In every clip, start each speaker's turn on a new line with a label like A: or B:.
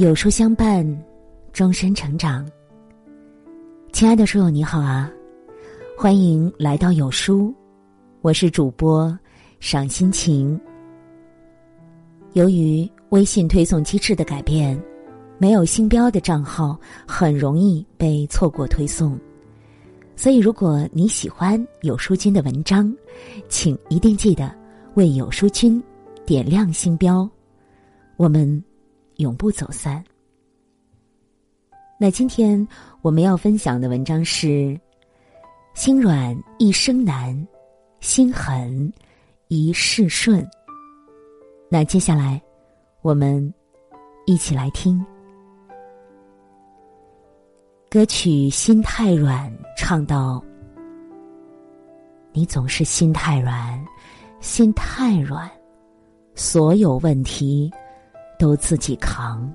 A: 有书相伴，终身成长。亲爱的书友，你好啊！欢迎来到有书，我是主播赏心情。由于微信推送机制的改变，没有星标的账号很容易被错过推送，所以如果你喜欢有书君的文章，请一定记得为有书君点亮星标，我们。永不走散。那今天我们要分享的文章是：心软一生难，心狠一世顺。那接下来，我们一起来听歌曲《心太软》，唱到：你总是心太软，心太软，所有问题。都自己扛。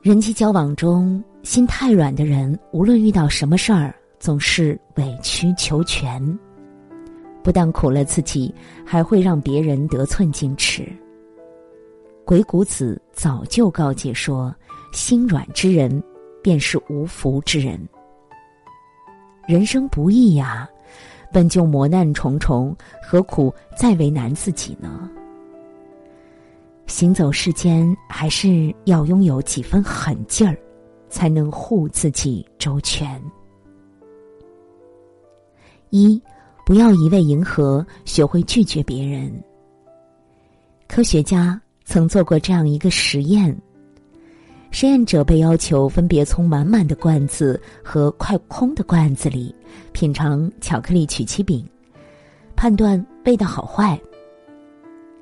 A: 人际交往中，心太软的人，无论遇到什么事儿，总是委曲求全，不但苦了自己，还会让别人得寸进尺。鬼谷子早就告诫说：“心软之人，便是无福之人。”人生不易呀，本就磨难重重，何苦再为难自己呢？行走世间，还是要拥有几分狠劲儿，才能护自己周全。一，不要一味迎合，学会拒绝别人。科学家曾做过这样一个实验：实验者被要求分别从满满的罐子和快空的罐子里品尝巧克力曲奇饼，判断味道好坏。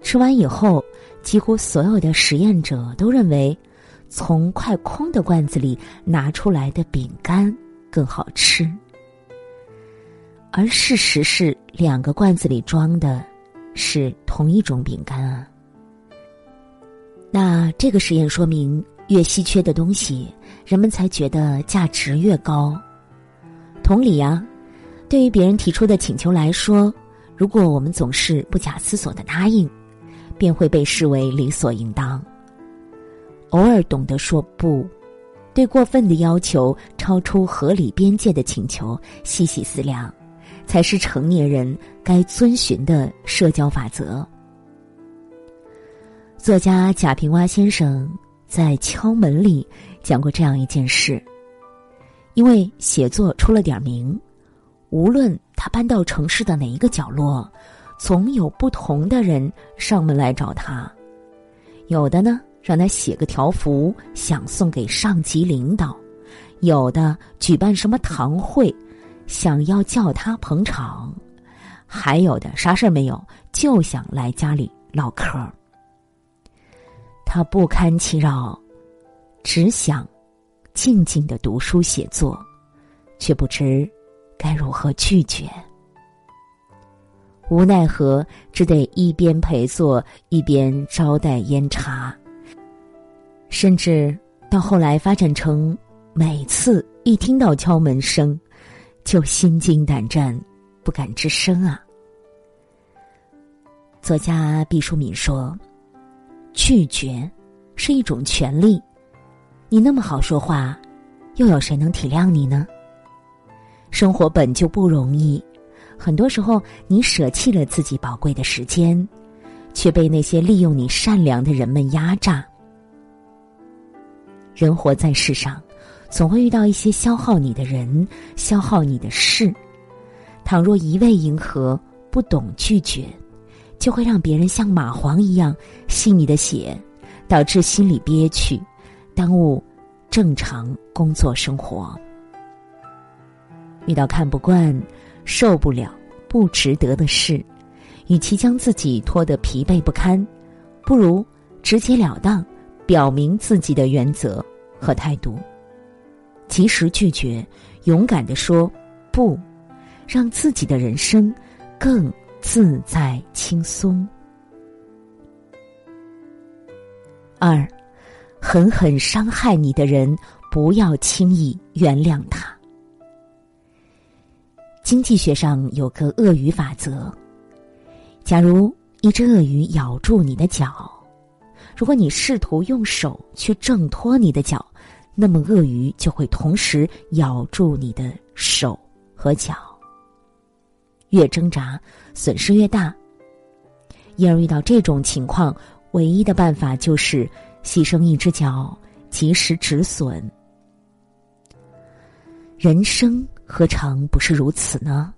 A: 吃完以后。几乎所有的实验者都认为，从快空的罐子里拿出来的饼干更好吃。而事实是，两个罐子里装的是同一种饼干啊。那这个实验说明，越稀缺的东西，人们才觉得价值越高。同理呀，对于别人提出的请求来说，如果我们总是不假思索的答应。便会被视为理所应当。偶尔懂得说不，对过分的要求、超出合理边界的请求细细思量，才是成年人该遵循的社交法则。作家贾平凹先生在《敲门》里讲过这样一件事：因为写作出了点名，无论他搬到城市的哪一个角落。总有不同的人上门来找他，有的呢让他写个条幅想送给上级领导，有的举办什么堂会，想要叫他捧场，还有的啥事儿没有就想来家里唠嗑。他不堪其扰，只想静静的读书写作，却不知该如何拒绝。无奈何，只得一边陪坐一边招待烟茶。甚至到后来发展成，每次一听到敲门声，就心惊胆战，不敢吱声啊。作家毕淑敏说：“拒绝是一种权利，你那么好说话，又有谁能体谅你呢？生活本就不容易。”很多时候，你舍弃了自己宝贵的时间，却被那些利用你善良的人们压榨。人活在世上，总会遇到一些消耗你的人，消耗你的事。倘若一味迎合，不懂拒绝，就会让别人像蚂蟥一样吸你的血，导致心里憋屈，耽误正常工作生活。遇到看不惯。受不了不值得的事，与其将自己拖得疲惫不堪，不如直截了当表明自己的原则和态度，及时拒绝，勇敢的说不，让自己的人生更自在轻松。二，狠狠伤害你的人，不要轻易原谅他。经济学上有个鳄鱼法则：假如一只鳄鱼咬住你的脚，如果你试图用手去挣脱你的脚，那么鳄鱼就会同时咬住你的手和脚。越挣扎，损失越大。因而遇到这种情况，唯一的办法就是牺牲一只脚，及时止损。人生何尝不是如此呢？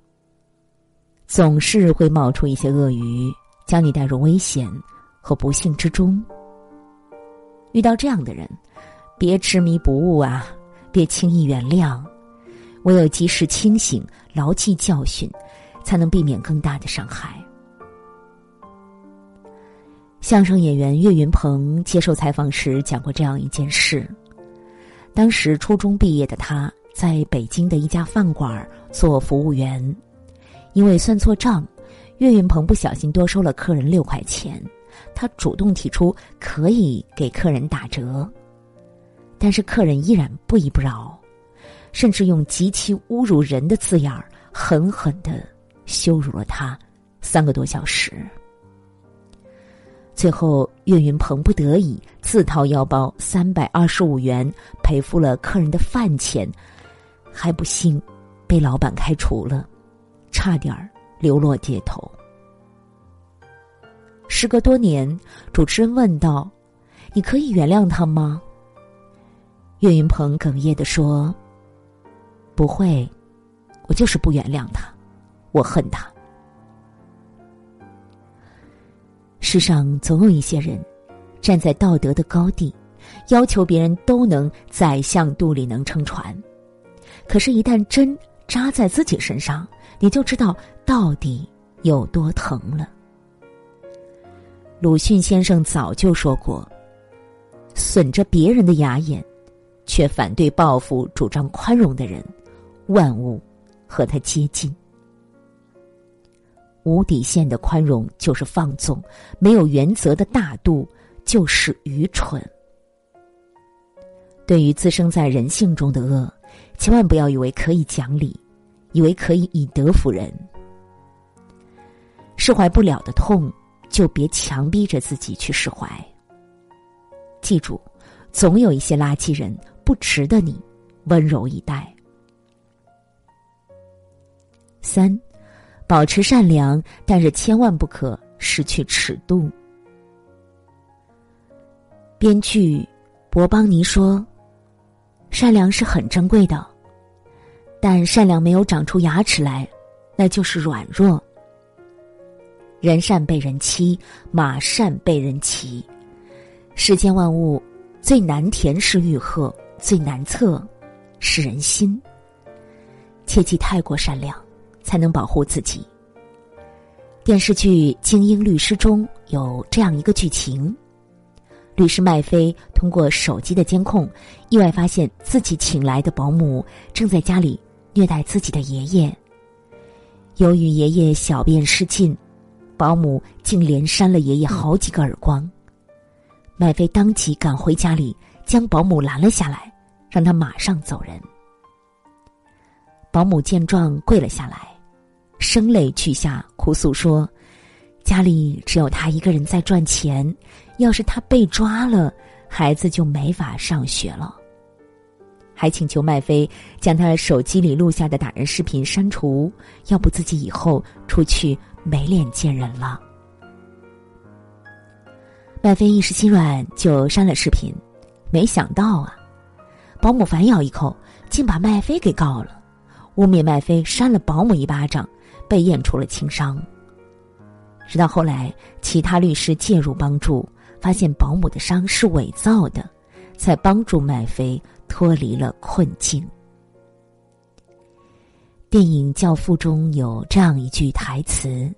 A: 总是会冒出一些鳄鱼，将你带入危险和不幸之中。遇到这样的人，别执迷不悟啊，别轻易原谅，唯有及时清醒，牢记教训，才能避免更大的伤害。相声演员岳云鹏接受采访时讲过这样一件事：当时初中毕业的他，在北京的一家饭馆做服务员，因为算错账，岳云鹏不小心多收了客人六块钱。他主动提出可以给客人打折，但是客人依然不依不饶，甚至用极其侮辱人的字眼儿狠狠的羞辱了他三个多小时。最后，岳云鹏不得已自掏腰包三百二十五元赔付了客人的饭钱，还不幸被老板开除了，差点儿流落街头。时隔多年，主持人问道：“你可以原谅他吗？”岳云鹏哽咽的说：“不会，我就是不原谅他，我恨他。”世上总有一些人，站在道德的高地，要求别人都能宰相肚里能撑船，可是，一旦针扎在自己身上，你就知道到底有多疼了。鲁迅先生早就说过：“损着别人的牙眼，却反对报复、主张宽容的人，万物和他接近。”无底线的宽容就是放纵，没有原则的大度就是愚蠢。对于滋生在人性中的恶，千万不要以为可以讲理，以为可以以德服人。释怀不了的痛，就别强逼着自己去释怀。记住，总有一些垃圾人不值得你温柔以待。三。保持善良，但是千万不可失去尺度。编剧博邦尼说：“善良是很珍贵的，但善良没有长出牙齿来，那就是软弱。人善被人欺，马善被人骑。世间万物最难填是欲壑，最难测是人心。切忌太过善良。”才能保护自己。电视剧《精英律师》中有这样一个剧情：律师麦飞通过手机的监控，意外发现自己请来的保姆正在家里虐待自己的爷爷。由于爷爷小便失禁，保姆竟连扇了爷爷好几个耳光。麦飞当即赶回家里，将保姆拦了下来，让他马上走人。保姆见状，跪了下来。声泪俱下，哭诉说：“家里只有他一个人在赚钱，要是他被抓了，孩子就没法上学了。”还请求麦飞将他手机里录下的打人视频删除，要不自己以后出去没脸见人了。麦飞一时心软，就删了视频。没想到啊，保姆反咬一口，竟把麦飞给告了，污蔑麦飞扇了保姆一巴掌。被验出了轻伤。直到后来，其他律师介入帮助，发现保姆的伤是伪造的，才帮助麦飞脱离了困境。电影《教父》中有这样一句台词：“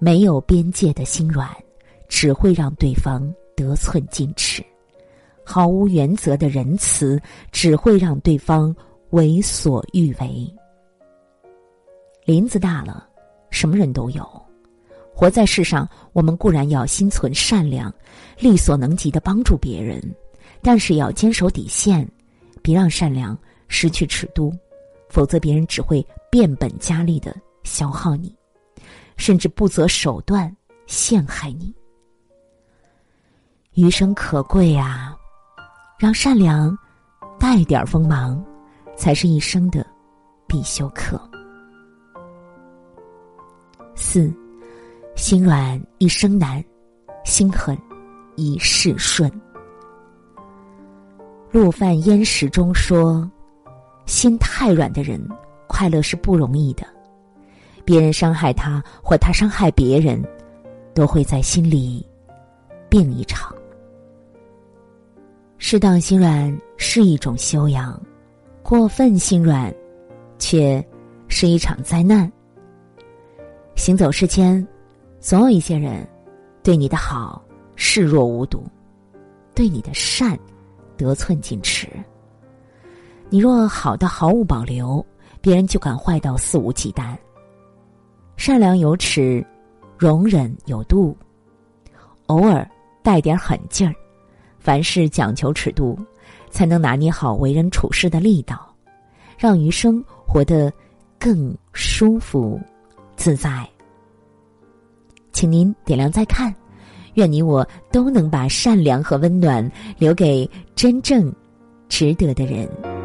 A: 没有边界的心软，只会让对方得寸进尺；毫无原则的仁慈，只会让对方为所欲为。”林子大了，什么人都有。活在世上，我们固然要心存善良，力所能及的帮助别人，但是要坚守底线，别让善良失去尺度，否则别人只会变本加厉的消耗你，甚至不择手段陷害你。余生可贵啊，让善良带点锋芒，才是一生的必修课。四，心软一生难，心狠一世顺。陆犯焉识中说：“心太软的人，快乐是不容易的。别人伤害他，或他伤害别人，都会在心里病一场。适当心软是一种修养，过分心软，却是一场灾难。行走世间，总有一些人，对你的好视若无睹，对你的善。”得寸进尺。你若好到毫无保留，别人就敢坏到肆无忌惮。善良有尺，容忍有度，偶尔带点狠劲儿。凡事讲求尺度，才能拿捏好为人处事的力道，让余生活得更舒服自在。请您点亮再看。愿你我都能把善良和温暖留给真正值得的人。